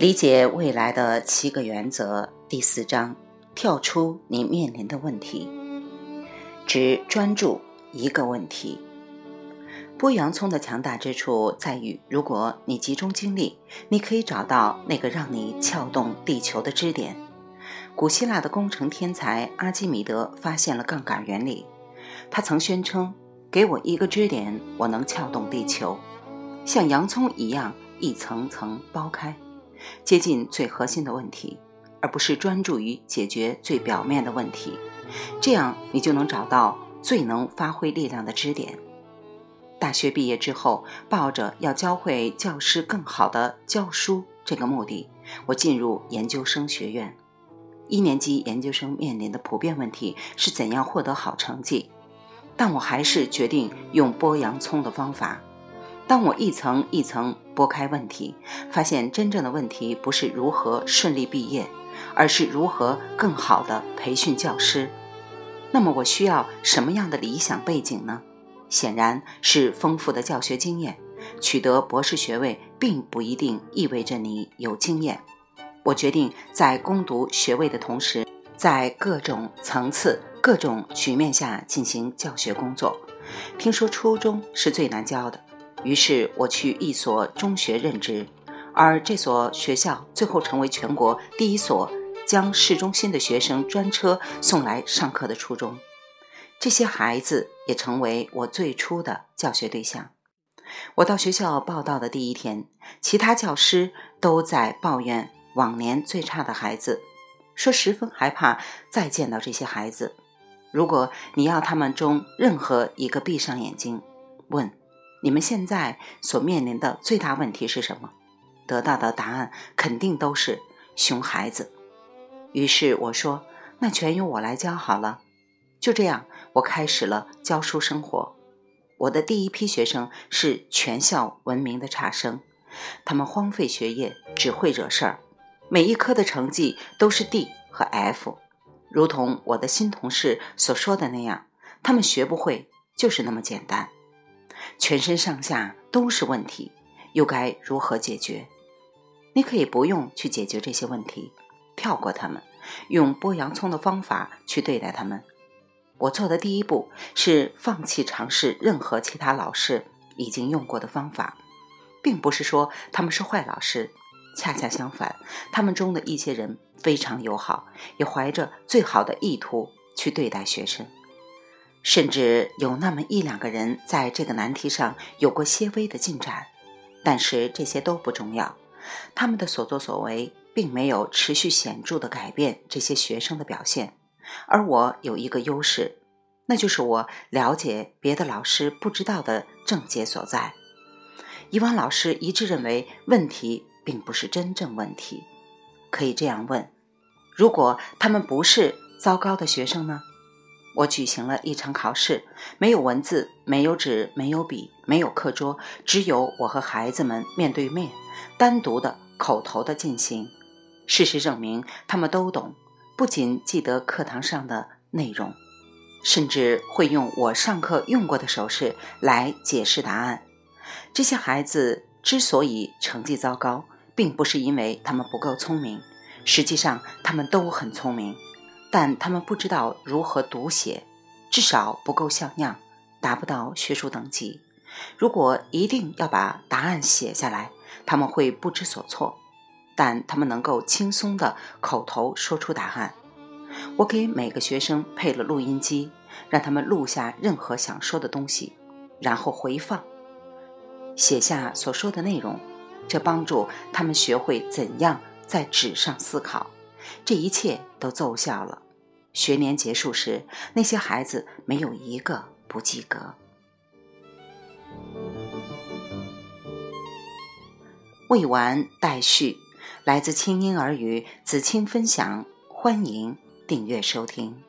理解未来的七个原则第四章：跳出你面临的问题，只专注一个问题。剥洋葱的强大之处在于，如果你集中精力，你可以找到那个让你撬动地球的支点。古希腊的工程天才阿基米德发现了杠杆原理，他曾宣称：“给我一个支点，我能撬动地球，像洋葱一样一层层剥开。”接近最核心的问题，而不是专注于解决最表面的问题，这样你就能找到最能发挥力量的支点。大学毕业之后，抱着要教会教师更好的教书这个目的，我进入研究生学院。一年级研究生面临的普遍问题是怎样获得好成绩，但我还是决定用剥洋葱的方法。当我一层一层拨开问题，发现真正的问题不是如何顺利毕业，而是如何更好地培训教师。那么我需要什么样的理想背景呢？显然是丰富的教学经验。取得博士学位并不一定意味着你有经验。我决定在攻读学位的同时，在各种层次、各种局面下进行教学工作。听说初中是最难教的。于是我去一所中学任职，而这所学校最后成为全国第一所将市中心的学生专车送来上课的初中。这些孩子也成为我最初的教学对象。我到学校报道的第一天，其他教师都在抱怨往年最差的孩子，说十分害怕再见到这些孩子。如果你要他们中任何一个闭上眼睛，问。你们现在所面临的最大问题是什么？得到的答案肯定都是熊孩子。于是我说：“那全由我来教好了。”就这样，我开始了教书生活。我的第一批学生是全校闻名的差生，他们荒废学业，只会惹事儿，每一科的成绩都是 D 和 F，如同我的新同事所说的那样，他们学不会，就是那么简单。全身上下都是问题，又该如何解决？你可以不用去解决这些问题，跳过他们，用剥洋葱的方法去对待他们。我做的第一步是放弃尝试任何其他老师已经用过的方法，并不是说他们是坏老师，恰恰相反，他们中的一些人非常友好，也怀着最好的意图去对待学生。甚至有那么一两个人在这个难题上有过些微的进展，但是这些都不重要。他们的所作所为并没有持续显著的改变这些学生的表现。而我有一个优势，那就是我了解别的老师不知道的症结所在。以往老师一致认为问题并不是真正问题。可以这样问：如果他们不是糟糕的学生呢？我举行了一场考试，没有文字，没有纸，没有笔，没有课桌，只有我和孩子们面对面，单独的、口头的进行。事实证明，他们都懂，不仅记得课堂上的内容，甚至会用我上课用过的手势来解释答案。这些孩子之所以成绩糟糕，并不是因为他们不够聪明，实际上他们都很聪明。但他们不知道如何读写，至少不够像样，达不到学术等级。如果一定要把答案写下来，他们会不知所措。但他们能够轻松地口头说出答案。我给每个学生配了录音机，让他们录下任何想说的东西，然后回放，写下所说的内容。这帮助他们学会怎样在纸上思考。这一切都奏效了。学年结束时，那些孩子没有一个不及格。未完待续，来自清音儿语子清分享，欢迎订阅收听。